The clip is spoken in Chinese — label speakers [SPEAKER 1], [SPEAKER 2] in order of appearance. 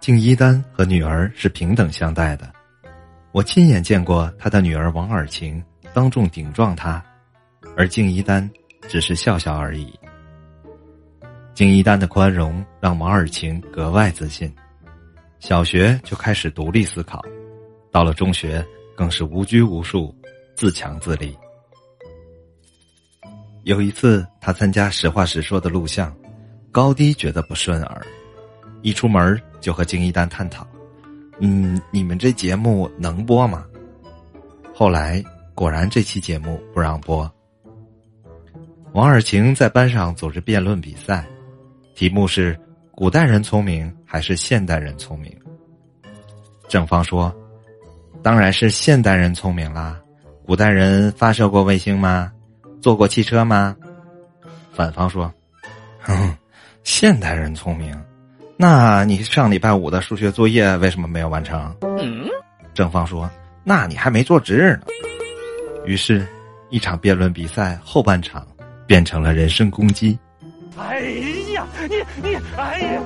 [SPEAKER 1] 敬一丹和女儿是平等相待的，我亲眼见过他的女儿王尔晴当众顶撞他，而敬一丹只是笑笑而已。敬一丹的宽容让王尔晴格外自信，小学就开始独立思考，到了中学更是无拘无束，自强自立。有一次，他参加《实话实说》的录像，高低觉得不顺耳，一出门就和敬一丹探讨：“嗯，你们这节目能播吗？”后来果然这期节目不让播。王尔晴在班上组织辩论比赛，题目是“古代人聪明还是现代人聪明”。正方说：“当然是现代人聪明啦，古代人发射过卫星吗？”坐过汽车吗？反方说：“哼，现代人聪明。那你上礼拜五的数学作业为什么没有完成？”正方说：“那你还没做值日呢。”于是，一场辩论比赛后半场变成了人身攻击。哎呀，你你哎呀！